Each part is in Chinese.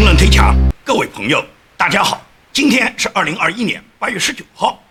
评论推墙，各位朋友，大家好，今天是二零二一年八月十九号。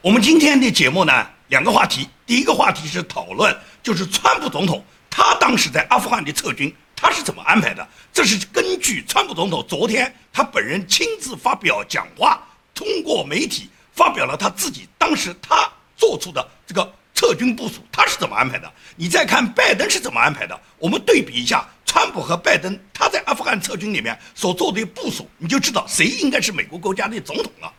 我们今天的节目呢，两个话题。第一个话题是讨论，就是川普总统他当时在阿富汗的撤军，他是怎么安排的？这是根据川普总统昨天他本人亲自发表讲话，通过媒体发表了他自己当时他做出的这个撤军部署，他是怎么安排的？你再看拜登是怎么安排的？我们对比一下。川普和拜登他在阿富汗撤军里面所做的部署，你就知道谁应该是美国国家的总统了。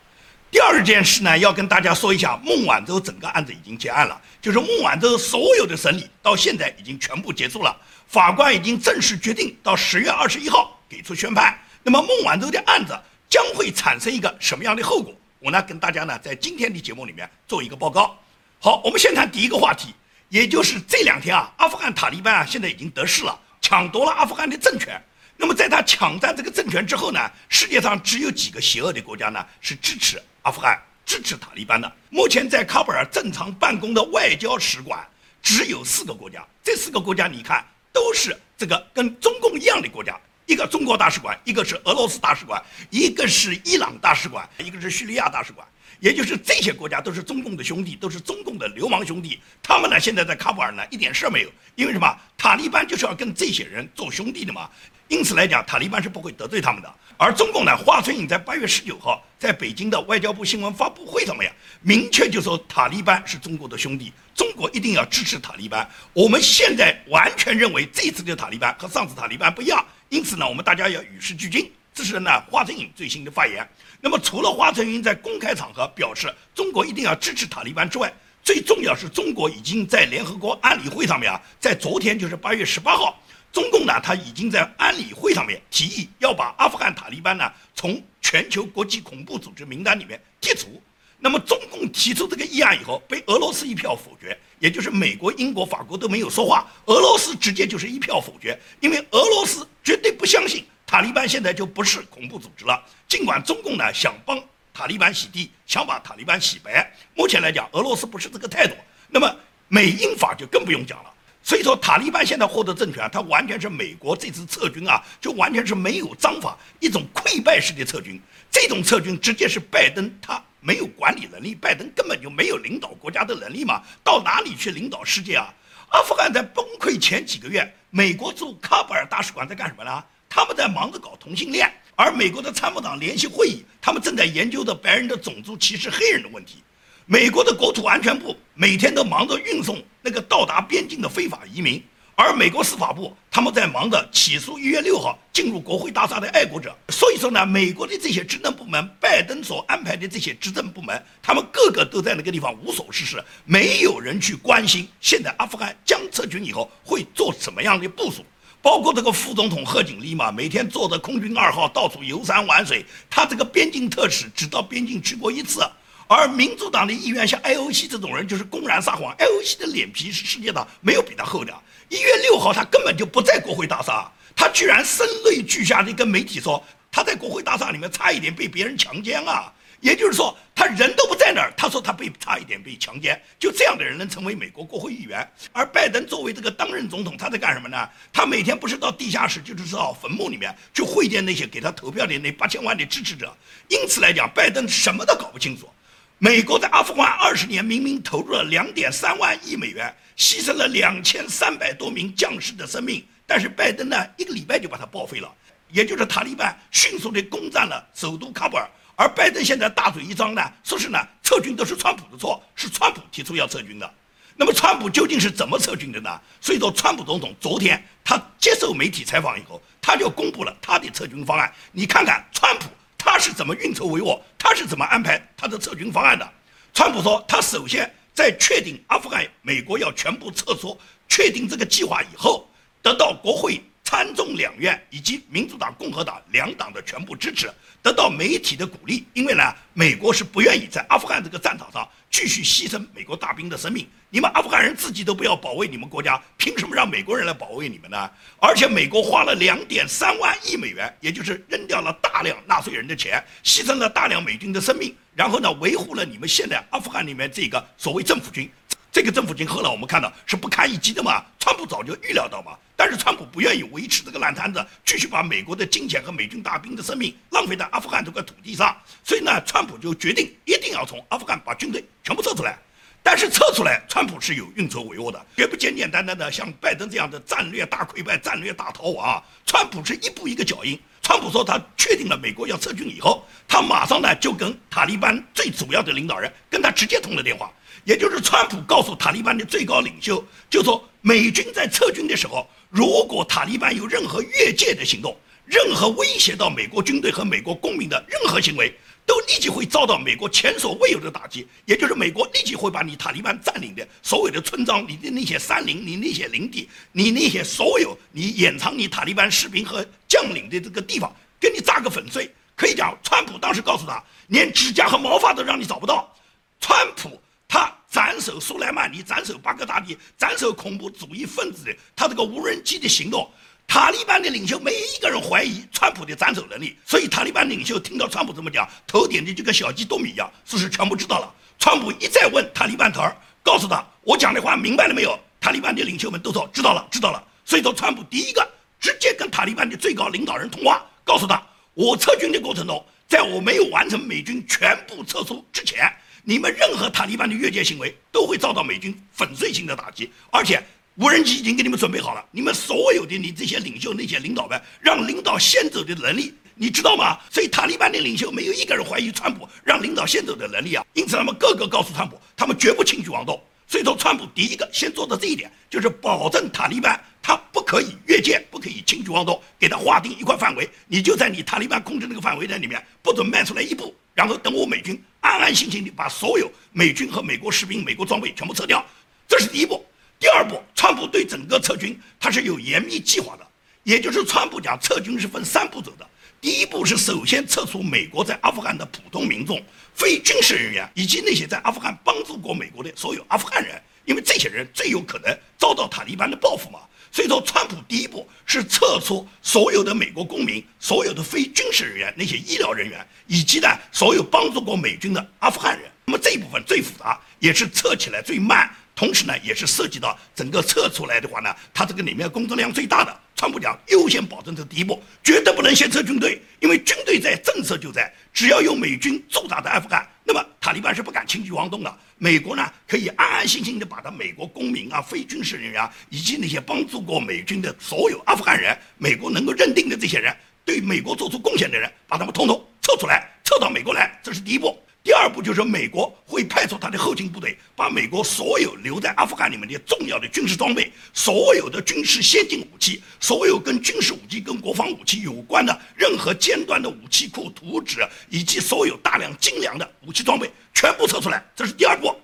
第二件事呢，要跟大家说一下，孟晚舟整个案子已经结案了，就是孟晚舟所有的审理到现在已经全部结束了，法官已经正式决定到十月二十一号给出宣判。那么孟晚舟的案子将会产生一个什么样的后果？我呢跟大家呢在今天的节目里面做一个报告。好，我们先谈第一个话题，也就是这两天啊，阿富汗塔利班啊现在已经得势了。抢夺了阿富汗的政权，那么在他抢占这个政权之后呢，世界上只有几个邪恶的国家呢是支持阿富汗、支持塔利班的。目前在喀布尔正常办公的外交使馆只有四个国家，这四个国家你看都是这个跟中共一样的国家，一个中国大使馆，一个是俄罗斯大使馆，一个是伊朗大使馆，一个是叙利亚大使馆。也就是这些国家都是中共的兄弟，都是中共的流氓兄弟。他们呢，现在在喀布尔呢，一点事儿没有。因为什么？塔利班就是要跟这些人做兄弟的嘛。因此来讲，塔利班是不会得罪他们的。而中共呢，华春莹在八月十九号在北京的外交部新闻发布会上面，明确就说塔利班是中国的兄弟，中国一定要支持塔利班。我们现在完全认为这次的塔利班和上次塔利班不一样。因此呢，我们大家要与时俱进。这是呢，华春莹最新的发言。那么，除了华春莹在公开场合表示中国一定要支持塔利班之外，最重要是中国已经在联合国安理会上面啊，在昨天就是八月十八号，中共呢他已经在安理会上面提议要把阿富汗塔利班呢从全球国际恐怖组织名单里面剔除。那么，中共提出这个议案以后，被俄罗斯一票否决，也就是美国、英国、法国都没有说话，俄罗斯直接就是一票否决，因为俄罗斯绝对不相信。塔利班现在就不是恐怖组织了，尽管中共呢想帮塔利班洗地，想把塔利班洗白，目前来讲，俄罗斯不是这个态度。那么美英法就更不用讲了。所以说，塔利班现在获得政权，它完全是美国这次撤军啊，就完全是没有章法，一种溃败式的撤军。这种撤军直接是拜登他没有管理能力，拜登根本就没有领导国家的能力嘛，到哪里去领导世界啊？阿富汗在崩溃前几个月，美国驻喀布尔大使馆在干什么呢？他们在忙着搞同性恋，而美国的参谋长联席会议，他们正在研究着白人的种族歧视黑人的问题。美国的国土安全部每天都忙着运送那个到达边境的非法移民，而美国司法部他们在忙着起诉一月六号进入国会大厦的爱国者。所以说呢，美国的这些职能部门，拜登所安排的这些执政部门，他们个个都在那个地方无所事事，没有人去关心现在阿富汗将撤军以后会做什么样的部署。包括这个副总统贺锦丽嘛，每天坐着空军二号到处游山玩水。他这个边境特使只到边境去过一次。而民主党的议员像 IOC 这种人，就是公然撒谎。IOC 的脸皮是世界上没有比他厚的。一月六号，他根本就不在国会大厦，他居然声泪俱下的跟媒体说，他在国会大厦里面差一点被别人强奸啊。也就是说，他人都不在那儿。他说他被差一点被强奸，就这样的人能成为美国国会议员？而拜登作为这个当任总统，他在干什么呢？他每天不是到地下室，就是到坟墓里面去会见那些给他投票的那八千万的支持者。因此来讲，拜登什么都搞不清楚。美国在阿富汗二十年，明明投入了两点三万亿美元，牺牲了两千三百多名将士的生命，但是拜登呢，一个礼拜就把它报废了。也就是塔利班迅速地攻占了首都喀布尔。而拜登现在大嘴一张呢，说是呢撤军都是川普的错，是川普提出要撤军的。那么川普究竟是怎么撤军的呢？所以说，川普总统昨天他接受媒体采访以后，他就公布了他的撤军方案。你看看川普他是怎么运筹帷幄，他是怎么安排他的撤军方案的？川普说，他首先在确定阿富汗美国要全部撤出，确定这个计划以后，得到国会。参众两院以及民主党、共和党两党的全部支持，得到媒体的鼓励，因为呢，美国是不愿意在阿富汗这个战场上继续牺牲美国大兵的生命。你们阿富汗人自己都不要保卫你们国家，凭什么让美国人来保卫你们呢？而且美国花了两点三万亿美元，也就是扔掉了大量纳税人的钱，牺牲了大量美军的生命，然后呢，维护了你们现在阿富汗里面这个所谓政府军。这个政府军后来我们看到是不堪一击的嘛，川普早就预料到嘛。但是川普不愿意维持这个烂摊子，继续把美国的金钱和美军大兵的生命浪费在阿富汗这块土地上，所以呢，川普就决定一定要从阿富汗把军队全部撤出来。但是撤出来，川普是有运筹帷幄的，绝不简简单单的像拜登这样的战略大溃败、战略大逃亡。川普是一步一个脚印。川普说，他确定了美国要撤军以后，他马上呢就跟塔利班最主要的领导人跟他直接通了电话，也就是川普告诉塔利班的最高领袖，就说美军在撤军的时候，如果塔利班有任何越界的行动，任何威胁到美国军队和美国公民的任何行为。都立即会遭到美国前所未有的打击，也就是美国立即会把你塔利班占领的所有的村庄、你的那些山林、你那些林地、你那些所有你掩藏你塔利班士兵和将领的这个地方，给你炸个粉碎。可以讲，川普当时告诉他，连指甲和毛发都让你找不到。川普他斩首苏莱曼尼、斩首巴格达迪、斩首恐怖主义分子的他这个无人机的行动。塔利班的领袖没有一个人怀疑川普的斩首能力，所以塔利班领袖听到川普这么讲，头点的就跟小鸡啄米一样，事实全部知道了。川普一再问塔利班头儿，告诉他我讲的话明白了没有？塔利班的领袖们都说知道了，知道了。所以说，川普第一个直接跟塔利班的最高领导人通话，告诉他，我撤军的过程中，在我没有完成美军全部撤出之前，你们任何塔利班的越界行为都会遭到美军粉碎性的打击，而且。无人机已经给你们准备好了，你们所有的你这些领袖、那些领导们，让领导先走的能力，你知道吗？所以塔利班的领袖没有一个人怀疑川普让领导先走的能力啊。因此，他们个个告诉川普，他们绝不轻举妄动。所以说，川普第一个先做的这一点，就是保证塔利班他不可以越界，不可以轻举妄动，给他划定一块范围，你就在你塔利班控制那个范围在里面，不准迈出来一步，然后等我美军安安心心的把所有美军和美国士兵、美国装备全部撤掉，这是第一步。第二步，川普对整个撤军他是有严密计划的，也就是川普讲撤军是分三步走的。第一步是首先撤出美国在阿富汗的普通民众、非军事人员以及那些在阿富汗帮助过美国的所有阿富汗人，因为这些人最有可能遭到塔利班的报复嘛。所以说，川普第一步是撤出所有的美国公民、所有的非军事人员、那些医疗人员以及呢所有帮助过美军的阿富汗人。那么这一部分最复杂，也是撤起来最慢。同时呢，也是涉及到整个撤出来的话呢，它这个里面工作量最大的。川普讲优先保证这第一步，绝对不能先撤军队，因为军队在，政策就在。只要有美军驻扎在阿富汗，那么塔利班是不敢轻举妄动的。美国呢，可以安安心心的把他美国公民啊、非军事人员，以及那些帮助过美军的所有阿富汗人，美国能够认定的这些人，对美国做出贡献的人，把他们统统撤出来，撤到美国来，这是第一步。第二步就是美国会派出他的后勤部队，把美国所有留在阿富汗里面的重要的军事装备、所有的军事先进武器、所有跟军事武器、跟国防武器有关的任何尖端的武器库、图纸，以及所有大量精良的武器装备全部撤出来。这是第二步，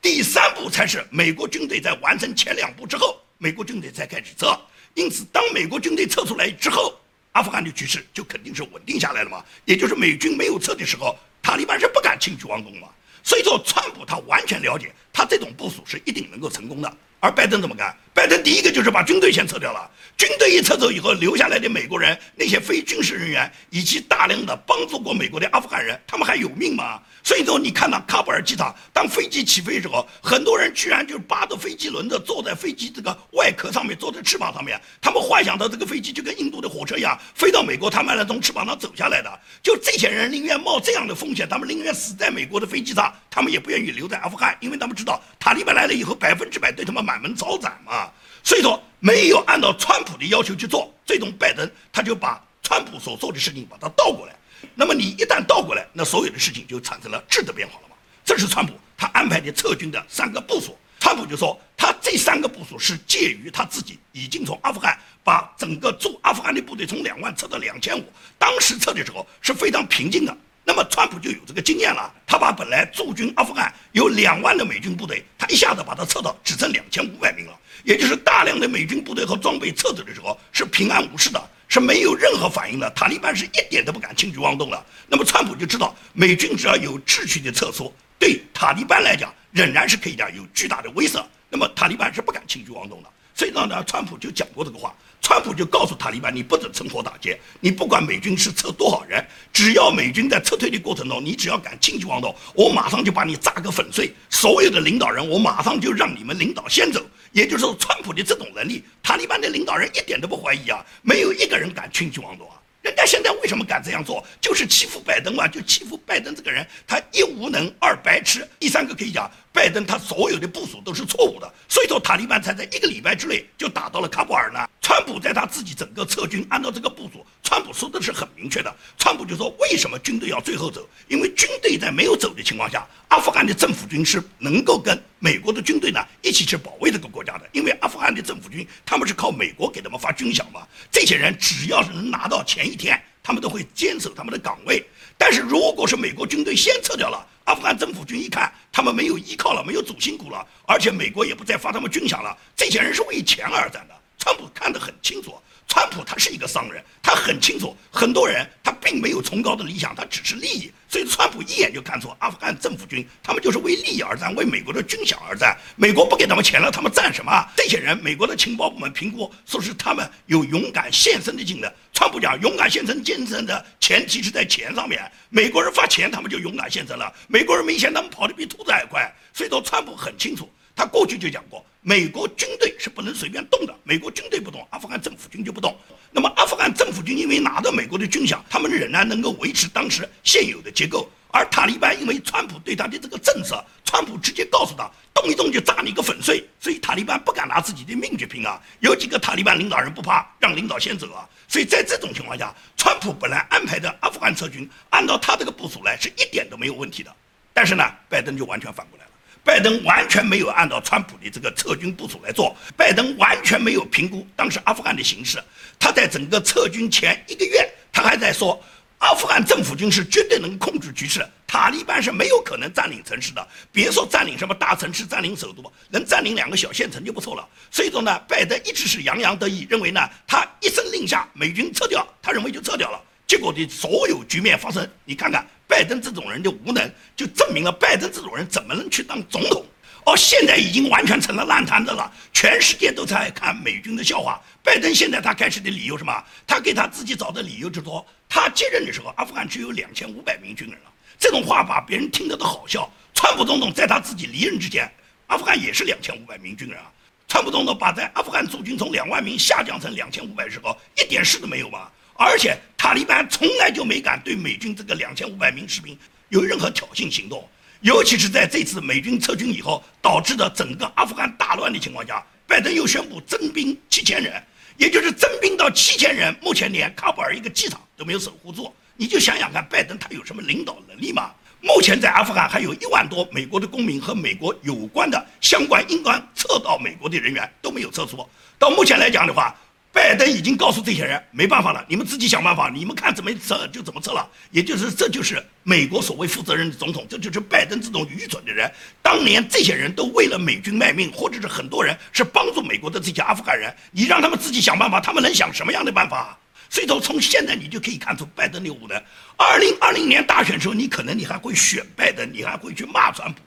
第三步才是美国军队在完成前两步之后，美国军队才开始撤。因此，当美国军队撤出来之后，阿富汗的局势就肯定是稳定下来了嘛。也就是美军没有撤的时候。塔利班是不敢轻举妄动嘛，所以说川普他完全了解，他这种部署是一定能够成功的。而拜登怎么干？拜登第一个就是把军队先撤掉了。军队一撤走以后，留下来的美国人，那些非军事人员以及大量的帮助过美国的阿富汗人，他们还有命吗？所以说，你看到喀布尔机场，当飞机起飞的时候，很多人居然就扒着飞机轮子，坐在飞机这个外壳上面，坐在翅膀上面，他们幻想到这个飞机就跟印度的火车一样，飞到美国，他们来从翅膀上走下来的。就这些人宁愿冒这样的风险，他们宁愿死在美国的飞机上，他们也不愿意留在阿富汗，因为他们知道塔利班来了以后，百分之百对他们满门抄斩嘛。所以说没有按照川普的要求去做，最终拜登他就把川普所做的事情把它倒过来。那么你一旦倒过来，那所有的事情就产生了质的变化了嘛？这是川普他安排的撤军的三个部署。川普就说他这三个部署是介于他自己已经从阿富汗把整个驻阿富汗的部队从两万撤到两千五，当时撤的时候是非常平静的。那么川普就有这个经验了，他把本来驻军阿富汗有两万的美军部队，他一下子把它撤到只剩两千五百名了，也就是大量的美军部队和装备撤走的时候是平安无事的，是没有任何反应的。塔利班是一点都不敢轻举妄动了。那么川普就知道，美军只要有秩序的撤出，对塔利班来讲仍然是可以讲有巨大的威慑。那么塔利班是不敢轻举妄动的。所以呢，川普就讲过这个话。川普就告诉塔利班，你不准趁火打劫，你不管美军是撤多少人，只要美军在撤退的过程中，你只要敢轻举妄动，我马上就把你炸个粉碎。所有的领导人，我马上就让你们领导先走，也就是说，川普的这种能力，塔利班的领导人一点都不怀疑啊，没有一个人敢轻举妄动啊。人家现在为什么敢这样做？就是欺负拜登嘛，就欺负拜登这个人，他一无能，二白痴，第三个可以讲，拜登他所有的部署都是错误的，所以说塔利班才在一个礼拜之内就打到了喀布尔呢。川普在他自己整个撤军，按照这个部署，川普说的是很明确的。川普就说，为什么军队要最后走？因为军队在没有走的情况下，阿富汗的政府军是能够跟美国的军队呢一起去保卫这个国家的。因为阿富汗的政府军他们是靠美国给他们发军饷嘛，这些人只要是能拿到前一天，他们都会坚守他们的岗位。但是如果是美国军队先撤掉了，阿富汗政府军一看他们没有依靠了，没有主心骨了，而且美国也不再发他们军饷了，这些人是为钱而战的。川普看得很清楚，川普他是一个商人，他很清楚很多人他并没有崇高的理想，他只是利益。所以川普一眼就看出阿富汗政府军他们就是为利益而战，为美国的军饷而战。美国不给他们钱了，他们战什么？这些人，美国的情报部门评估说是他们有勇敢献身的精神。川普讲勇敢献身精神的前提是在钱上面，美国人发钱他们就勇敢献身了。美国人没钱，他们跑得比兔子还快。所以说川普很清楚。他过去就讲过，美国军队是不能随便动的。美国军队不动，阿富汗政府军就不动。那么阿富汗政府军因为拿到美国的军饷，他们仍然能够维持当时现有的结构。而塔利班因为川普对他的这个政策，川普直接告诉他，动一动就炸你个粉碎，所以塔利班不敢拿自己的命去拼啊。有几个塔利班领导人不怕，让领导先走啊。所以在这种情况下，川普本来安排的阿富汗撤军，按照他这个部署来，是一点都没有问题的。但是呢，拜登就完全反过来了。拜登完全没有按照川普的这个撤军部署来做，拜登完全没有评估当时阿富汗的形势。他在整个撤军前一个月，他还在说，阿富汗政府军是绝对能控制局势，塔利班是没有可能占领城市的。别说占领什么大城市、占领首都，能占领两个小县城就不错了。所以说呢，拜登一直是洋洋得意，认为呢，他一声令下，美军撤掉，他认为就撤掉了。结果的所有局面发生，你看看。拜登这种人的无能，就证明了拜登这种人怎么能去当总统。哦，现在已经完全成了烂摊子了，全世界都在看美军的笑话。拜登现在他开始的理由什么？他给他自己找的理由就是说，他接任的时候，阿富汗只有两千五百名军人了。这种话把别人听得都好笑。川普总统在他自己离任之前，阿富汗也是两千五百名军人啊。川普总统把在阿富汗驻军从两万名下降成两千五百时候，一点事都没有吧？而且塔利班从来就没敢对美军这个两千五百名士兵有任何挑衅行动，尤其是在这次美军撤军以后导致的整个阿富汗大乱的情况下，拜登又宣布增兵七千人，也就是增兵到七千人，目前连喀布尔一个机场都没有守护住。你就想想看，拜登他有什么领导能力吗？目前在阿富汗还有一万多美国的公民和美国有关的相关应当撤到美国的人员都没有撤出。到目前来讲的话。拜登已经告诉这些人没办法了，你们自己想办法，你们看怎么撤就怎么撤了。也就是这就是美国所谓负责任的总统，这就是拜登这种愚蠢的人。当年这些人都为了美军卖命，或者是很多人是帮助美国的这些阿富汗人，你让他们自己想办法，他们能想什么样的办法？所以说从现在你就可以看出拜登的无能。二零二零年大选时候，你可能你还会选拜登，你还会去骂川普。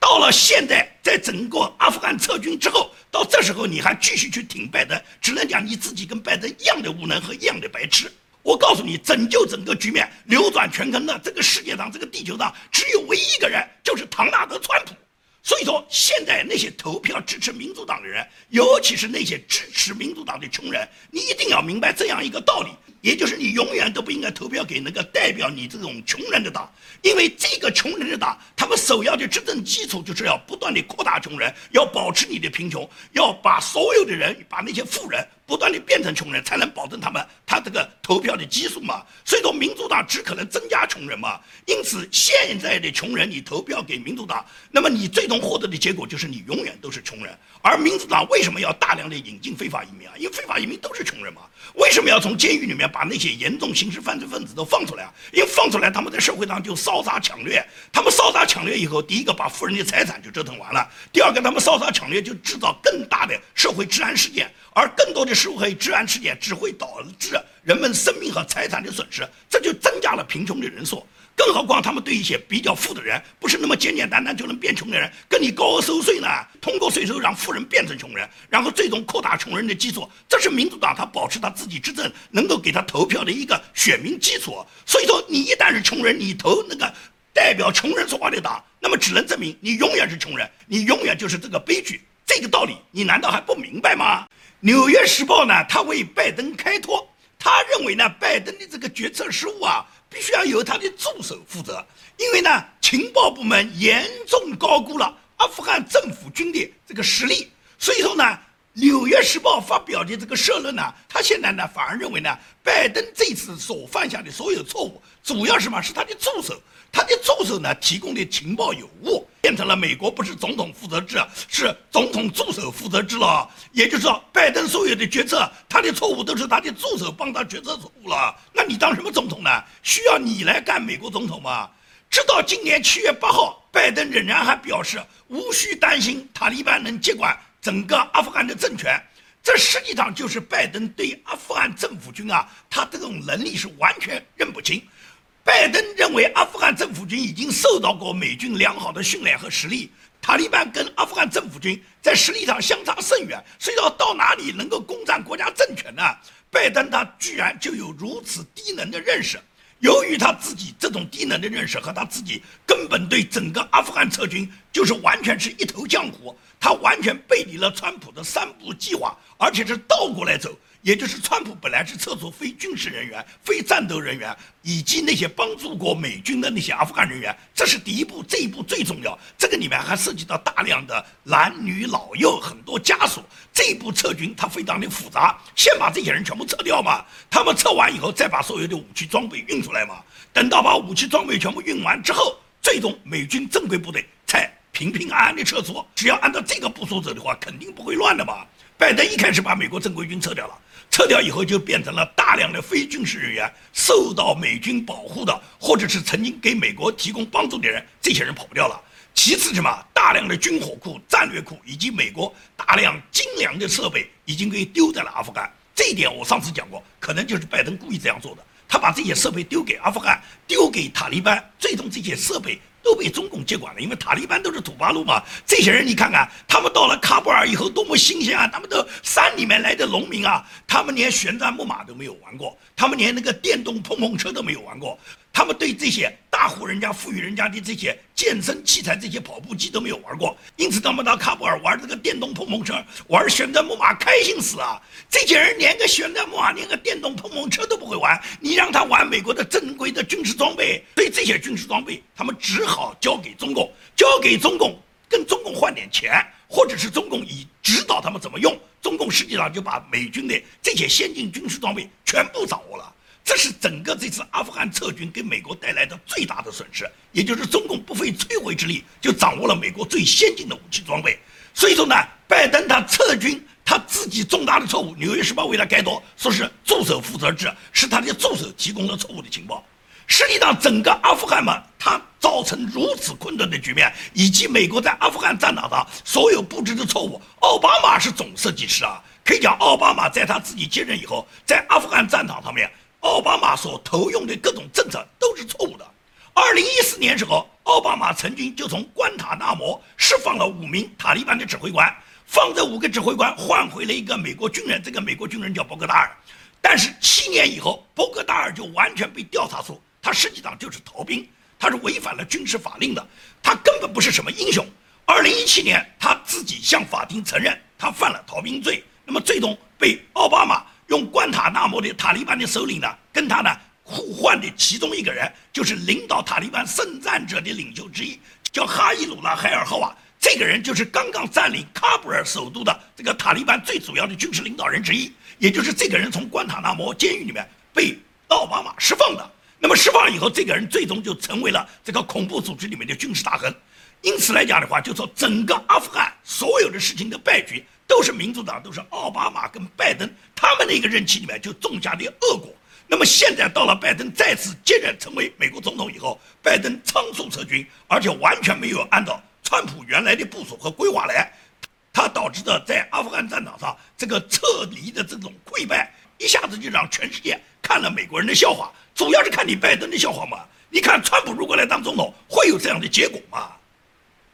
到了现在，在整个阿富汗撤军之后，到这时候你还继续去挺拜登，只能讲你自己跟拜登一样的无能和一样的白痴。我告诉你，拯救整个局面、扭转乾坤的这个世界上、这个地球上，只有唯一一个人，就是唐纳德·川普。所以说，现在那些投票支持民主党的人，尤其是那些支持民主党的穷人，你一定要明白这样一个道理。也就是你永远都不应该投票给那个代表你这种穷人的党，因为这个穷人的党，他们首要的执政基础就是要不断的扩大穷人，要保持你的贫穷，要把所有的人，把那些富人。不断的变成穷人，才能保证他们他这个投票的基数嘛。所以说，民主党只可能增加穷人嘛。因此，现在的穷人，你投票给民主党，那么你最终获得的结果就是你永远都是穷人。而民主党为什么要大量的引进非法移民啊？因为非法移民都是穷人嘛。为什么要从监狱里面把那些严重刑事犯罪分子都放出来啊？因为放出来，他们在社会上就烧杀抢掠。他们烧杀抢掠以后，第一个把富人的财产就折腾完了；第二个，他们烧杀抢掠就制造更大的社会治安事件。而更多的社会治安事件只会导致人们生命和财产的损失，这就增加了贫穷的人数。更何况他们对一些比较富的人，不是那么简简单单就能变穷的人，跟你高额收税呢？通过税收让富人变成穷人，然后最终扩大穷人的基础，这是民主党他保持他自己执政能够给他投票的一个选民基础。所以说，你一旦是穷人，你投那个代表穷人说话的党，那么只能证明你永远是穷人，你永远就是这个悲剧。这个道理你难道还不明白吗？《纽约时报》呢，他为拜登开脱，他认为呢，拜登的这个决策失误啊，必须要由他的助手负责，因为呢，情报部门严重高估了阿富汗政府军的这个实力，所以说呢。《纽约时报》发表的这个社论呢，他现在呢反而认为呢，拜登这次所犯下的所有错误，主要什么是他的助手，他的助手呢提供的情报有误，变成了美国不是总统负责制，是总统助手负责制了。也就是说，拜登所有的决策，他的错误都是他的助手帮他决策错误了。那你当什么总统呢？需要你来干美国总统吗？直到今年七月八号，拜登仍然还表示无需担心塔利班能接管。整个阿富汗的政权，这实际上就是拜登对阿富汗政府军啊，他这种能力是完全认不清。拜登认为阿富汗政府军已经受到过美军良好的训练和实力，塔利班跟阿富汗政府军在实力上相差甚远，所以要到哪里能够攻占国家政权呢？拜登他居然就有如此低能的认识。由于他自己这种低能的认识和他自己根本对整个阿富汗撤军就是完全是一头浆糊，他完全背离了川普的三步计划，而且是倒过来走。也就是川普本来是撤出非军事人员、非战斗人员以及那些帮助过美军的那些阿富汗人员，这是第一步，这一步最重要。这个里面还涉及到大量的男女老幼很多家属，这一步撤军它非常的复杂。先把这些人全部撤掉嘛，他们撤完以后再把所有的武器装备运出来嘛。等到把武器装备全部运完之后，最终美军正规部队才平平安安的撤出。只要按照这个步骤走的话，肯定不会乱的嘛。拜登一开始把美国正规军撤掉了。撤掉以后，就变成了大量的非军事人员受到美军保护的，或者是曾经给美国提供帮助的人，这些人跑不掉了。其次，什么大量的军火库、战略库以及美国大量精良的设备已经给丢在了阿富汗。这一点我上次讲过，可能就是拜登故意这样做的。他把这些设备丢给阿富汗，丢给塔利班，最终这些设备。都被中共接管了，因为塔利班都是土八路嘛。这些人你看看，他们到了喀布尔以后多么新鲜啊！他们都山里面来的农民啊，他们连旋转木马都没有玩过，他们连那个电动碰碰车都没有玩过。他们对这些大户人家、富裕人家的这些健身器材、这些跑步机都没有玩过，因此他们到喀布尔玩这个电动碰碰车、玩旋转木马，开心死了。这些人连个旋转木马、连个电动碰碰车都不会玩，你让他玩美国的正规的军事装备，所以这些军事装备他们只好交给中共，交给中共，跟中共换点钱，或者是中共以指导他们怎么用，中共实际上就把美军的这些先进军事装备全部掌握了。这是整个这次阿富汗撤军给美国带来的最大的损失，也就是中共不费吹灰之力就掌握了美国最先进的武器装备。所以说呢，拜登他撤军他自己重大的错误，《纽约时报》为他开脱，说是助手负责制，是他的助手提供了错误的情报。实际上，整个阿富汗嘛，它造成如此混沌的局面，以及美国在阿富汗战场上所有布置的错误，奥巴马是总设计师啊，可以讲奥巴马在他自己接任以后，在阿富汗战场上面。奥巴马所投用的各种政策都是错误的。二零一四年时候，奥巴马曾经就从关塔那摩释放了五名塔利班的指挥官，放这五个指挥官换回了一个美国军人，这个美国军人叫博格达尔。但是七年以后，博格达尔就完全被调查出，他实际上就是逃兵，他是违反了军事法令的，他根本不是什么英雄。二零一七年，他自己向法庭承认他犯了逃兵罪，那么最终被奥巴马。用关塔那摩的塔利班的首领呢，跟他呢互换的其中一个人，就是领导塔利班圣战者的领袖之一，叫哈伊鲁拉海尔赫瓦。这个人就是刚刚占领喀布尔首都的这个塔利班最主要的军事领导人之一，也就是这个人从关塔那摩监狱里面被奥巴马释放的。那么释放以后，这个人最终就成为了这个恐怖组织里面的军事大亨。因此来讲的话，就说整个阿富汗所有的事情的败局。都是民主党，都是奥巴马跟拜登他们那个任期里面就种下的恶果。那么现在到了拜登再次接任成为美国总统以后，拜登仓促撤军，而且完全没有按照川普原来的部署和规划来，他导致的在阿富汗战场上这个撤离的这种溃败，一下子就让全世界看了美国人的笑话，主要是看你拜登的笑话嘛。你看川普如果来当总统，会有这样的结果吗？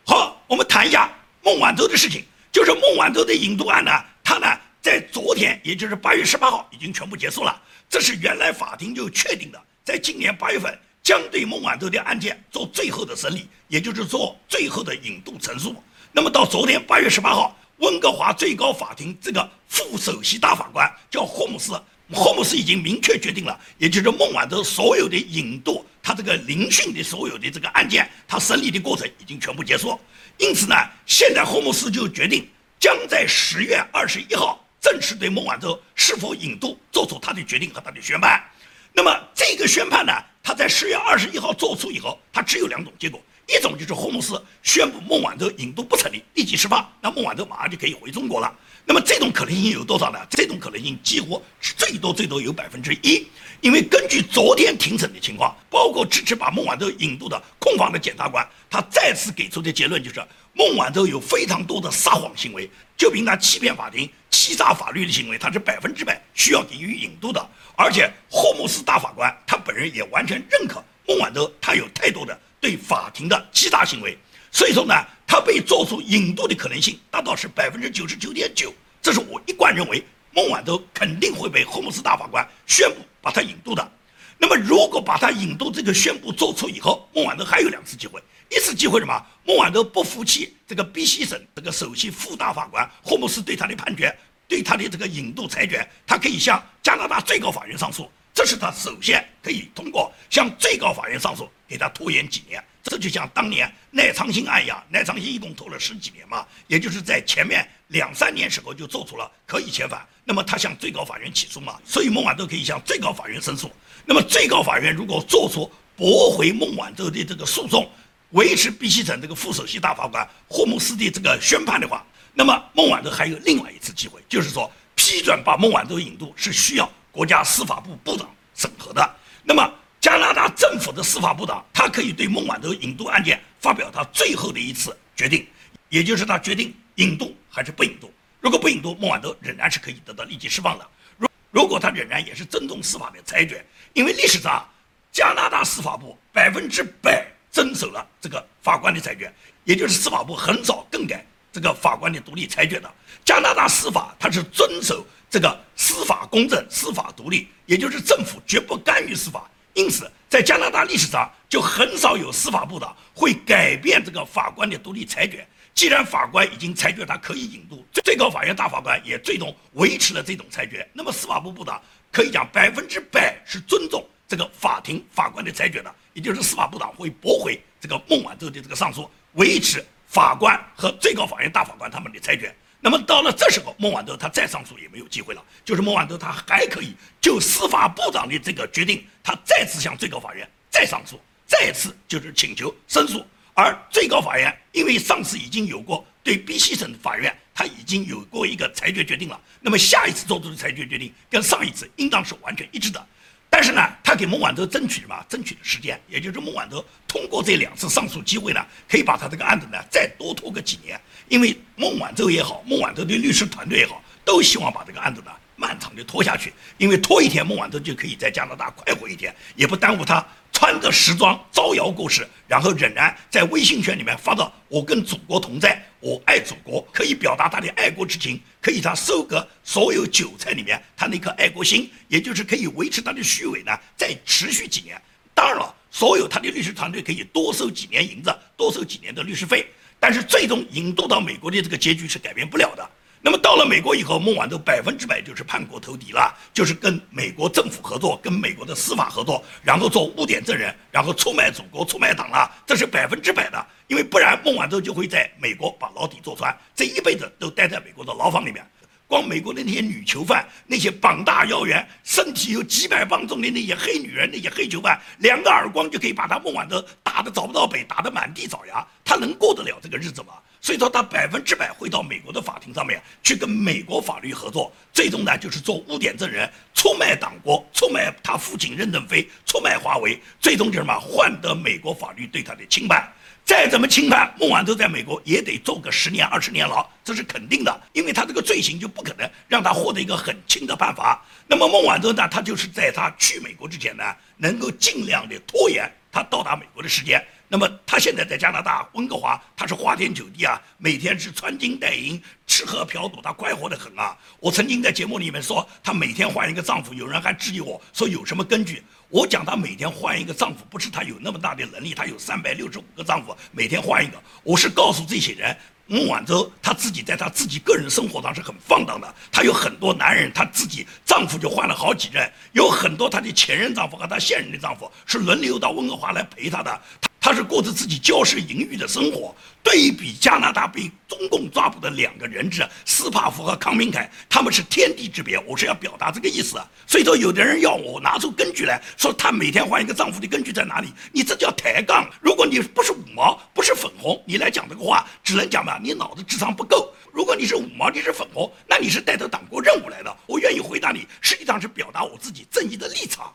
好，我们谈一下孟晚舟的事情。就是孟晚舟的引渡案呢，他呢在昨天，也就是八月十八号已经全部结束了。这是原来法庭就确定的，在今年八月份将对孟晚舟的案件做最后的审理，也就是做最后的引渡陈述。那么到昨天八月十八号，温哥华最高法庭这个副首席大法官叫霍姆斯，霍姆斯已经明确决定了，也就是孟晚舟所有的引渡，他这个聆讯的所有的这个案件，他审理的过程已经全部结束。因此呢，现在霍姆斯就决定将在十月二十一号正式对孟晚舟是否引渡做出他的决定和他的宣判。那么这个宣判呢，他在十月二十一号做出以后，他只有两种结果。一种就是霍姆斯宣布孟晚舟引渡不成立，立即释放，那孟晚舟马上就可以回中国了。那么这种可能性有多少呢？这种可能性几乎最多最多有百分之一，因为根据昨天庭审的情况，包括支持把孟晚舟引渡的控方的检察官，他再次给出的结论就是孟晚舟有非常多的撒谎行为，就凭他欺骗法庭、欺诈法律的行为，他是百分之百需要给予引渡的。而且霍姆斯大法官他本人也完全认可孟晚舟他有太多的。对法庭的欺诈行为，所以说呢，他被做出引渡的可能性达到是百分之九十九点九。这是我一贯认为，孟晚舟肯定会被霍姆斯大法官宣布把他引渡的。那么，如果把他引渡这个宣布做出以后，孟晚舟还有两次机会。一次机会什么？孟晚舟不服气这个 BC 省这个首席副大法官霍姆斯对他的判决，对他的这个引渡裁决，他可以向加拿大最高法院上诉。这是他首先可以通过向最高法院上诉，给他拖延几年。这就像当年赖昌星案一样，赖昌星一共拖了十几年嘛，也就是在前面两三年时候就做出了可以遣返。那么他向最高法院起诉嘛，所以孟晚舟可以向最高法院申诉。那么最高法院如果做出驳回孟晚舟的这个诉讼，维持毕希城这个副首席大法官霍姆斯的这个宣判的话，那么孟晚舟还有另外一次机会，就是说批准把孟晚舟引渡是需要。国家司法部部长审核的，那么加拿大政府的司法部长，他可以对孟晚舟引渡案件发表他最后的一次决定，也就是他决定引渡还是不引渡。如果不引渡，孟晚舟仍然是可以得到立即释放的。如如果他仍然也是尊重司法的裁决，因为历史上加拿大司法部百分之百遵守了这个法官的裁决，也就是司法部很少更改这个法官的独立裁决的。加拿大司法它是遵守。这个司法公正、司法独立，也就是政府绝不干预司法。因此，在加拿大历史上就很少有司法部长会改变这个法官的独立裁决。既然法官已经裁决他可以引渡，最高法院大法官也最终维持了这种裁决，那么司法部部长可以讲百分之百是尊重这个法庭法官的裁决的，也就是司法部长会驳回这个孟晚舟的这个上诉，维持法官和最高法院大法官他们的裁决。那么到了这时候，孟晚舟他再上诉也没有机会了。就是孟晚舟他还可以就司法部长的这个决定，他再次向最高法院再上诉，再次就是请求申诉。而最高法院因为上次已经有过对 B 西省法院，他已经有过一个裁决决定了。那么下一次做出的裁决决定跟上一次应当是完全一致的。但是呢，他给孟晚舟争取什么？争取的时间，也就是孟晚舟通过这两次上诉机会呢，可以把他这个案子呢再多拖个几年。因为孟晚舟也好，孟晚舟的律师团队也好，都希望把这个案子呢漫长的拖下去。因为拖一天，孟晚舟就可以在加拿大快活一天，也不耽误他穿着时装招摇过市，然后仍然在微信圈里面发到“我跟祖国同在，我爱祖国”，可以表达他的爱国之情，可以他收割所有韭菜里面他那颗爱国心，也就是可以维持他的虚伪呢，再持续几年。当然了，所有他的律师团队可以多收几年银子，多收几年的律师费。但是最终引渡到美国的这个结局是改变不了的。那么到了美国以后，孟晚舟百分之百就是叛国投敌了，就是跟美国政府合作，跟美国的司法合作，然后做污点证人，然后出卖祖国、出卖党了，这是百分之百的。因为不然，孟晚舟就会在美国把牢底坐穿，这一辈子都待在美国的牢房里面。光美国的那些女囚犯，那些膀大腰圆、身体有几百磅重的那些黑女人，那些黑囚犯，两个耳光就可以把他孟晚舟打得找不到北，打得满地找牙，他能过得了这个日子吗？所以说，他百分之百会到美国的法庭上面去跟美国法律合作，最终呢就是做污点证人，出卖党国，出卖他父亲任正非，出卖华为，最终就什么换得美国法律对他的清判。再怎么轻判，孟晚舟在美国也得坐个十年二十年牢，这是肯定的，因为他这个罪行就不可能让他获得一个很轻的判罚。那么孟晚舟呢，他就是在他去美国之前呢，能够尽量的拖延他到达美国的时间。那么他现在在加拿大温哥华，他是花天酒地啊，每天是穿金戴银，吃喝嫖赌，她快活得很啊！我曾经在节目里面说，她每天换一个丈夫，有人还质疑我说有什么根据？我讲她每天换一个丈夫，不是她有那么大的能力，她有三百六十五个丈夫，每天换一个。我是告诉这些人。孟晚舟她自己在她自己个人生活上是很放荡的，她有很多男人，她自己丈夫就换了好几任，有很多她的前任丈夫和她现任的丈夫是轮流到温哥华来陪她的。他是过着自己骄奢淫欲的生活，对比加拿大被中共抓捕的两个人质斯帕夫和康明凯，他们是天地之别。我是要表达这个意思。所以说，有的人要我拿出根据来说，她每天换一个丈夫的根据在哪里？你这叫抬杠。如果你不是五毛，不是粉红，你来讲这个话，只能讲吧，你脑子智商不够。如果你是五毛，你是粉红，那你是带着党国任务来的。我愿意回答你，实际上是表达我自己正义的立场。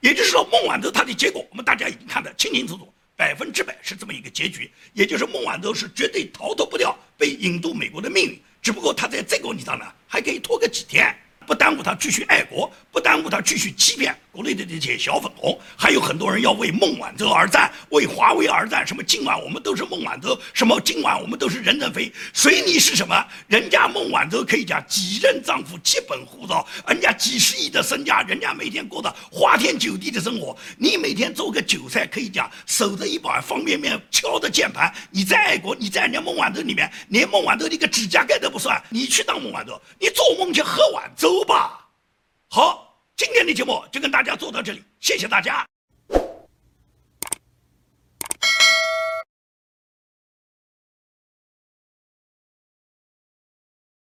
也就是说，孟晚舟她的结果，我们大家已经看得清清楚楚。百分之百是这么一个结局，也就是孟晚舟是绝对逃脱不掉被引渡美国的命运，只不过他在这个问题上呢，还可以拖个几天。不耽误他继续爱国，不耽误他继续欺骗国内的这些小粉红，还有很多人要为孟晚舟而战，为华为而战。什么今晚我们都是孟晚舟，什么今晚我们都是任正非，随你是什么？人家孟晚舟可以讲几任丈夫，基本护照，人家几十亿的身家，人家每天过着花天酒地的生活。你每天做个韭菜，可以讲守着一把方便面，敲着键盘。你在爱国，你在人家孟晚舟里面，连孟晚舟的一个指甲盖都不算。你去当孟晚舟，你做梦去喝碗粥。吧，好，今天的节目就跟大家做到这里，谢谢大家。